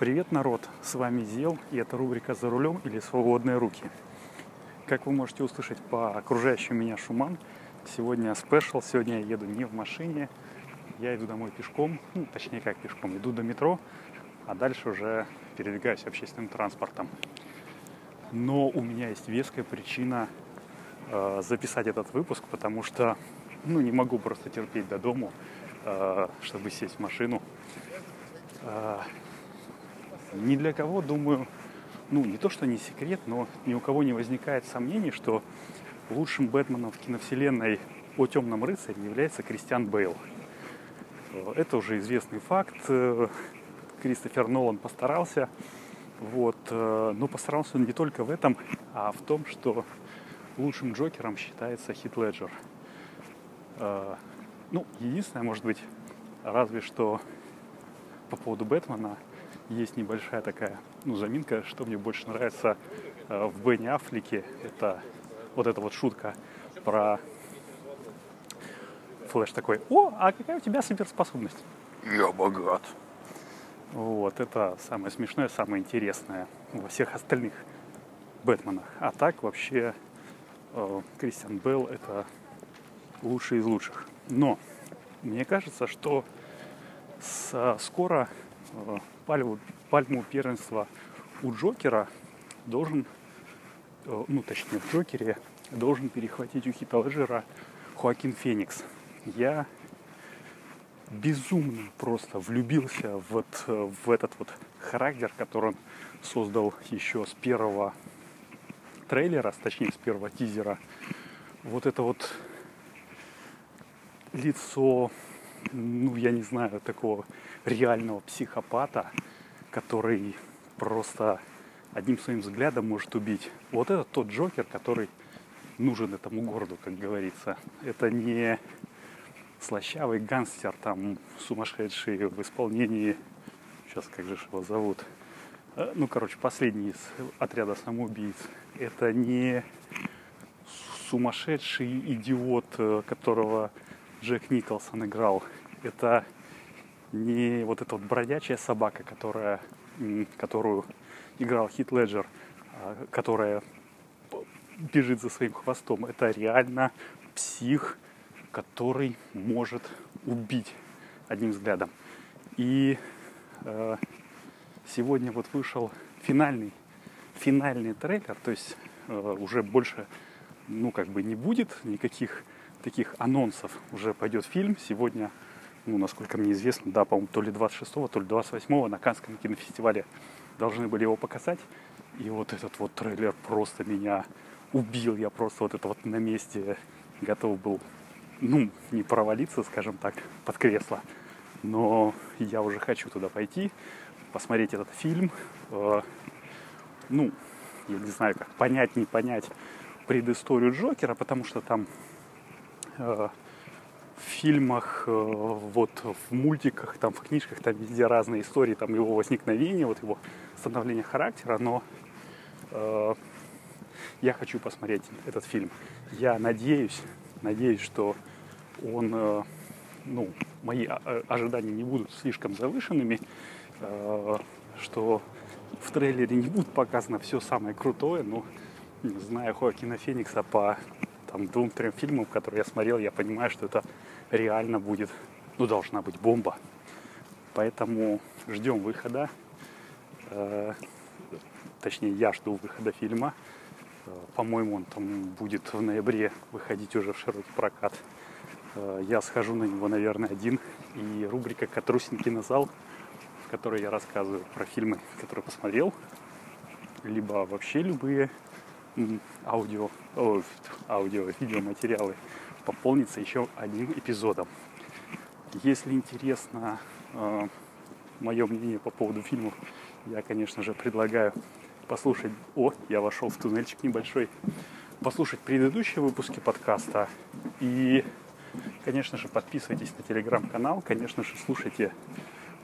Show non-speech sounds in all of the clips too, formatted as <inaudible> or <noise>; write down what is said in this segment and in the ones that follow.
Привет, народ! С вами Зел, и это рубрика «За рулем» или «Свободные руки». Как вы можете услышать по окружающим меня шумам, сегодня спешл, сегодня я еду не в машине, я иду домой пешком, ну, точнее как пешком, иду до метро, а дальше уже передвигаюсь общественным транспортом. Но у меня есть веская причина э, записать этот выпуск, потому что ну, не могу просто терпеть до дому, э, чтобы сесть в машину. Э, ни для кого, думаю, ну, не то, что не секрет, но ни у кого не возникает сомнений, что лучшим Бэтменом в киновселенной о темном рыцаре является Кристиан Бейл. Это уже известный факт. Кристофер Нолан постарался. Вот. Но постарался он не только в этом, а в том, что лучшим Джокером считается Хит Леджер. Ну, единственное, может быть, разве что по поводу Бэтмена – есть небольшая такая, ну, заминка, что мне больше нравится э, в Бенни Аффлеке. Это вот эта вот шутка про Флэш такой, о, а какая у тебя суперспособность? Я богат. Вот, это самое смешное, самое интересное во всех остальных Бэтменах. А так вообще э, Кристиан Белл это лучший из лучших. Но мне кажется, что с, скоро э, пальму, пальму первенства у Джокера должен, э, ну точнее в Джокере, должен перехватить у Хита Леджера Хоакин Феникс. Я безумно просто влюбился вот в этот вот характер, который он создал еще с первого трейлера, точнее с первого тизера. Вот это вот лицо, ну я не знаю, такого реального психопата, который просто одним своим взглядом может убить. Вот это тот Джокер, который нужен этому городу, как говорится. Это не слащавый гангстер, там, сумасшедший в исполнении, сейчас как же его зовут, э, ну, короче, последний из отряда самоубийц. Это не сумасшедший идиот, э, которого Джек Николсон играл. Это не вот эта вот бродячая собака, которая, которую играл Хит Леджер, а, которая бежит за своим хвостом. Это реально псих, который может убить одним взглядом. И э, сегодня вот вышел финальный, финальный трейлер, то есть э, уже больше, ну как бы не будет никаких таких анонсов. Уже пойдет фильм. Сегодня ну, насколько мне известно, да, по-моему, то ли 26-го, то ли 28-го на Канском кинофестивале должны были его показать. И вот этот вот трейлер просто меня убил. Я просто вот это вот на месте готов был, ну, не провалиться, скажем так, под кресло. Но я уже хочу туда пойти, посмотреть этот фильм. Э, ну, я не знаю, как понять, не понять предысторию Джокера, потому что там в фильмах, э, вот в мультиках, там в книжках, там везде разные истории, там его возникновения, вот его становление характера, но э, я хочу посмотреть этот фильм. Я надеюсь, надеюсь, что он, э, ну, мои ожидания не будут слишком завышенными, э, что в трейлере не будет показано все самое крутое, но зная Хоакина Феникса по там, двум-трем фильмам, которые я смотрел, я понимаю, что это реально будет, ну, должна быть бомба. Поэтому ждем выхода. Э, точнее, я жду выхода фильма. Э, по-моему, он там будет в ноябре выходить уже в широкий прокат. Э, я схожу на него, наверное, один. И рубрика «Катрусин кинозал», в которой я рассказываю про фильмы, которые посмотрел, либо вообще любые аудио, о, аудио, видеоматериалы пополнится еще одним эпизодом. Если интересно э, мое мнение по поводу фильмов, я, конечно же, предлагаю послушать... О, я вошел в туннельчик небольшой. Послушать предыдущие выпуски подкаста. И, конечно же, подписывайтесь на телеграм-канал. Конечно же, слушайте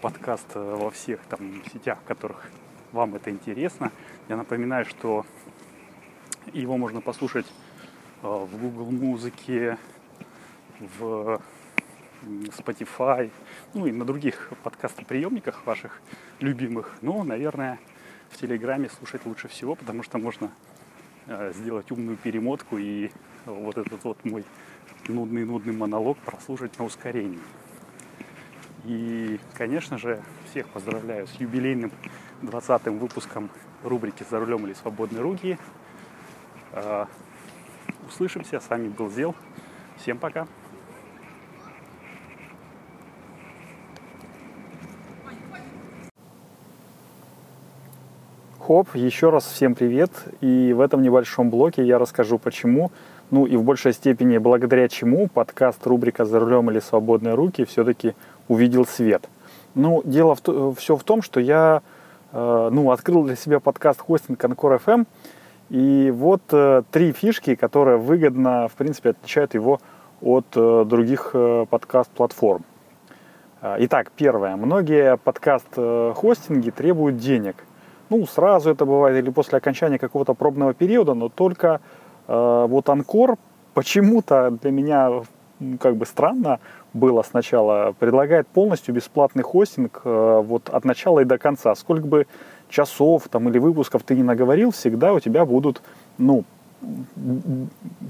подкаст э, во всех там сетях, в которых вам это интересно. Я напоминаю, что его можно послушать э, в Google музыке, в Spotify, ну и на других подкастоприемниках ваших любимых. Но, наверное, в Телеграме слушать лучше всего, потому что можно э, сделать умную перемотку и вот этот вот мой нудный-нудный монолог прослушать на ускорении. И, конечно же, всех поздравляю с юбилейным 20-м выпуском рубрики «За рулем или свободные руки». Э, услышимся. С вами был Зел. Всем пока. Хоп, еще раз всем привет. И в этом небольшом блоке я расскажу, почему, ну и в большей степени благодаря чему подкаст рубрика «За рулем или свободные руки» все-таки увидел свет. Ну, дело в, все в том, что я э, ну, открыл для себя подкаст хостинг Анкор FM, и вот э, три фишки, которые выгодно, в принципе, отличают его от э, других э, подкаст-платформ. Итак, первое. Многие подкаст-хостинги требуют денег. Ну, сразу это бывает или после окончания какого-то пробного периода, но только э, вот Анкор почему-то для меня как бы странно было сначала, предлагает полностью бесплатный хостинг э, вот от начала и до конца. Сколько бы часов там, или выпусков ты не наговорил, всегда у тебя будут ну,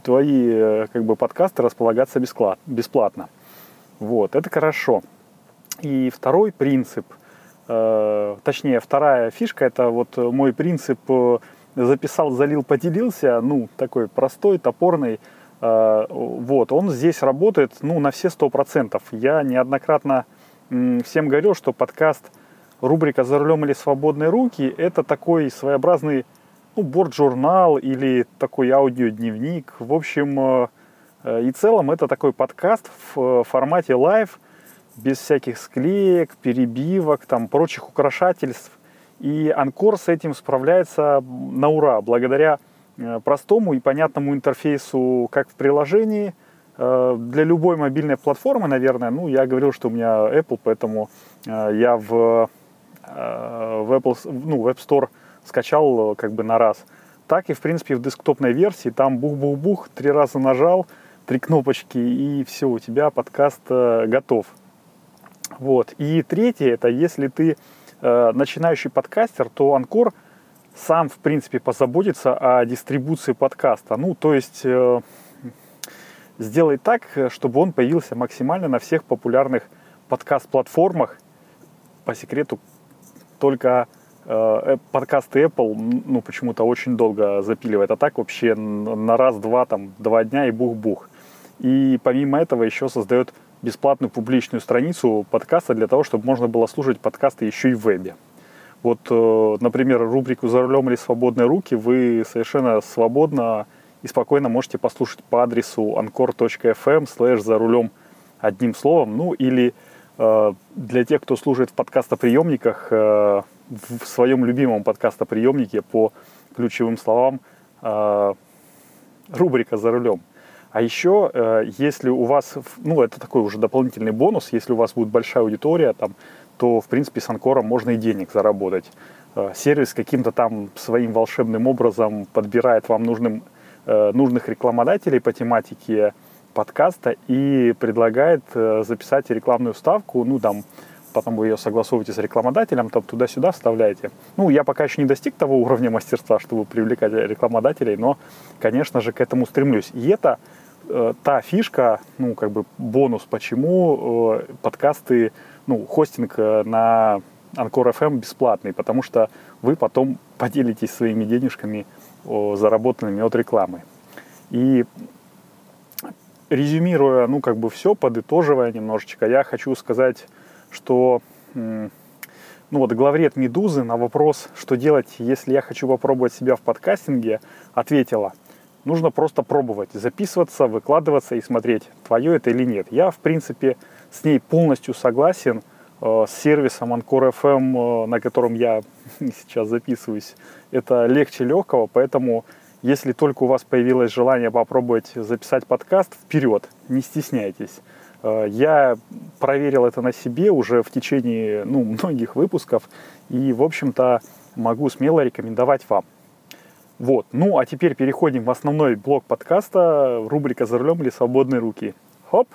твои э, как бы, подкасты располагаться бесплатно. Вот, это хорошо. И второй принцип, э, точнее, вторая фишка, это вот мой принцип э, записал, залил, поделился, ну, такой простой, топорный, э, вот, он здесь работает, ну, на все сто процентов. Я неоднократно всем говорил, что подкаст – рубрика «За рулем или свободные руки» — это такой своеобразный ну, борт-журнал или такой аудиодневник. В общем э, э, и целом это такой подкаст в э, формате live, без всяких склеек, перебивок, там, прочих украшательств. И Anchor с этим справляется на ура, благодаря простому и понятному интерфейсу как в приложении, для любой мобильной платформы, наверное. Ну, я говорил, что у меня Apple, поэтому я в в Apple, ну, в App Store скачал э, как бы на раз. Так и, в принципе, в десктопной версии там бух-бух-бух, три раза нажал, три кнопочки, и все, у тебя подкаст э, готов. Вот. И третье, это если ты э, начинающий подкастер, то Анкор сам, в принципе, позаботится о дистрибуции подкаста. Ну, то есть э, сделай так, чтобы он появился максимально на всех популярных подкаст-платформах. По секрету, только э, подкасты Apple, ну, почему-то очень долго запиливает, а так вообще на раз-два, там, два дня и бух-бух. И помимо этого еще создает бесплатную публичную страницу подкаста для того, чтобы можно было слушать подкасты еще и в вебе. Вот, э, например, рубрику «За рулем или свободные руки» вы совершенно свободно и спокойно можете послушать по адресу anchor.fm слэш «За рулем» одним словом, ну или Э, для тех, кто служит в подкастоприемниках, э, в своем любимом подкастоприемнике по ключевым словам э, рубрика «За рулем». А еще, если у вас, ну, это такой уже дополнительный бонус, если у вас будет большая аудитория, там, то, в принципе, с Анкором можно и денег заработать. Сервис каким-то там своим волшебным образом подбирает вам нужным, нужных рекламодателей по тематике подкаста и предлагает э, записать рекламную ставку, ну, там, потом вы ее согласовываете с рекламодателем, там туда-сюда вставляете. Ну, я пока еще не достиг того уровня мастерства, чтобы привлекать рекламодателей, но, конечно же, к этому стремлюсь. И это э, та фишка, ну, как бы бонус, почему э, подкасты, ну, хостинг э, на Анкор FM бесплатный, потому что вы потом поделитесь своими денежками, о, заработанными от рекламы. И резюмируя, ну, как бы все, подытоживая немножечко, я хочу сказать, что, ну, вот главред «Медузы» на вопрос, что делать, если я хочу попробовать себя в подкастинге, ответила, нужно просто пробовать, записываться, выкладываться и смотреть, твое это или нет. Я, в принципе, с ней полностью согласен, э, с сервисом Anchor FM, э, на котором я <laughs> сейчас записываюсь, это легче легкого, поэтому если только у вас появилось желание попробовать записать подкаст, вперед, не стесняйтесь. Э, я проверил это на себе уже в течение ну, <laughs> многих выпусков и, в общем-то, могу смело рекомендовать вам. Вот. Ну, а теперь переходим в основной блок подкаста, рубрика «За рулем или свободные руки». Хоп!